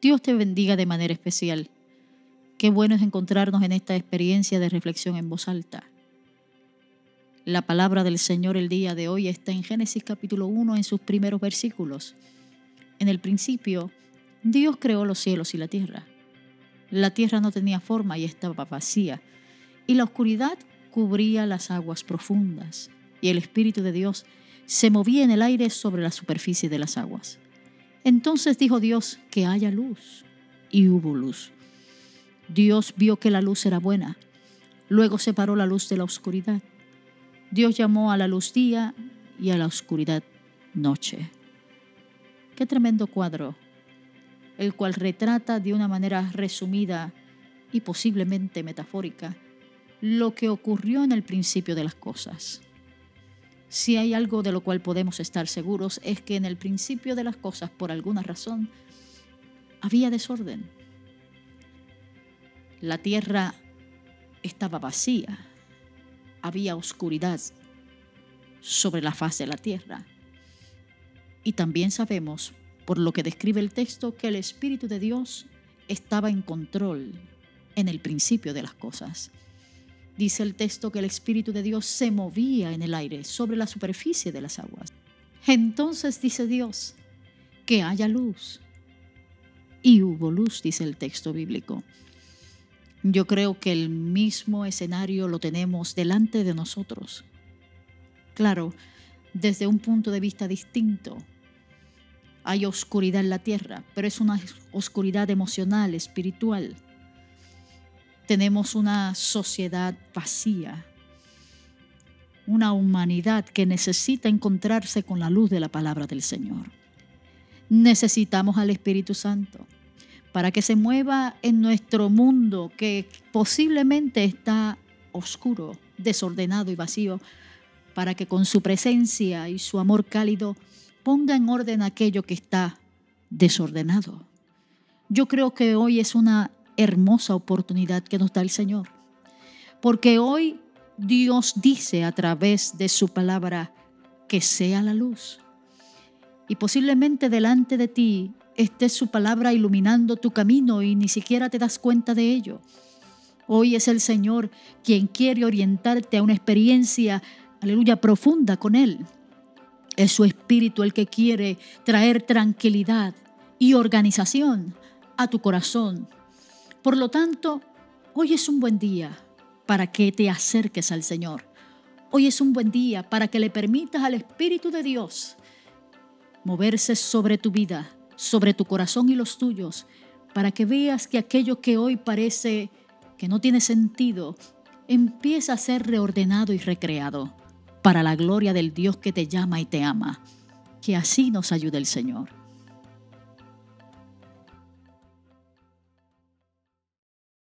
Dios te bendiga de manera especial. Qué bueno es encontrarnos en esta experiencia de reflexión en voz alta. La palabra del Señor el día de hoy está en Génesis capítulo 1 en sus primeros versículos. En el principio, Dios creó los cielos y la tierra. La tierra no tenía forma y estaba vacía, y la oscuridad cubría las aguas profundas, y el Espíritu de Dios se movía en el aire sobre la superficie de las aguas. Entonces dijo Dios que haya luz, y hubo luz. Dios vio que la luz era buena. Luego separó la luz de la oscuridad. Dios llamó a la luz día y a la oscuridad noche. Qué tremendo cuadro, el cual retrata de una manera resumida y posiblemente metafórica lo que ocurrió en el principio de las cosas. Si hay algo de lo cual podemos estar seguros es que en el principio de las cosas, por alguna razón, había desorden. La tierra estaba vacía, había oscuridad sobre la faz de la tierra. Y también sabemos, por lo que describe el texto, que el Espíritu de Dios estaba en control en el principio de las cosas. Dice el texto que el Espíritu de Dios se movía en el aire sobre la superficie de las aguas. Entonces dice Dios, que haya luz. Y hubo luz, dice el texto bíblico. Yo creo que el mismo escenario lo tenemos delante de nosotros. Claro, desde un punto de vista distinto. Hay oscuridad en la tierra, pero es una oscuridad emocional, espiritual tenemos una sociedad vacía, una humanidad que necesita encontrarse con la luz de la palabra del Señor. Necesitamos al Espíritu Santo para que se mueva en nuestro mundo que posiblemente está oscuro, desordenado y vacío, para que con su presencia y su amor cálido ponga en orden aquello que está desordenado. Yo creo que hoy es una hermosa oportunidad que nos da el Señor. Porque hoy Dios dice a través de su palabra que sea la luz. Y posiblemente delante de ti esté su palabra iluminando tu camino y ni siquiera te das cuenta de ello. Hoy es el Señor quien quiere orientarte a una experiencia, aleluya, profunda con Él. Es su Espíritu el que quiere traer tranquilidad y organización a tu corazón por lo tanto, hoy es un buen día para que te acerques al Señor. Hoy es un buen día para que le permitas al Espíritu de Dios moverse sobre tu vida, sobre tu corazón y los tuyos, para que veas que aquello que hoy parece que no tiene sentido, empieza a ser reordenado y recreado para la gloria del Dios que te llama y te ama. Que así nos ayude el Señor.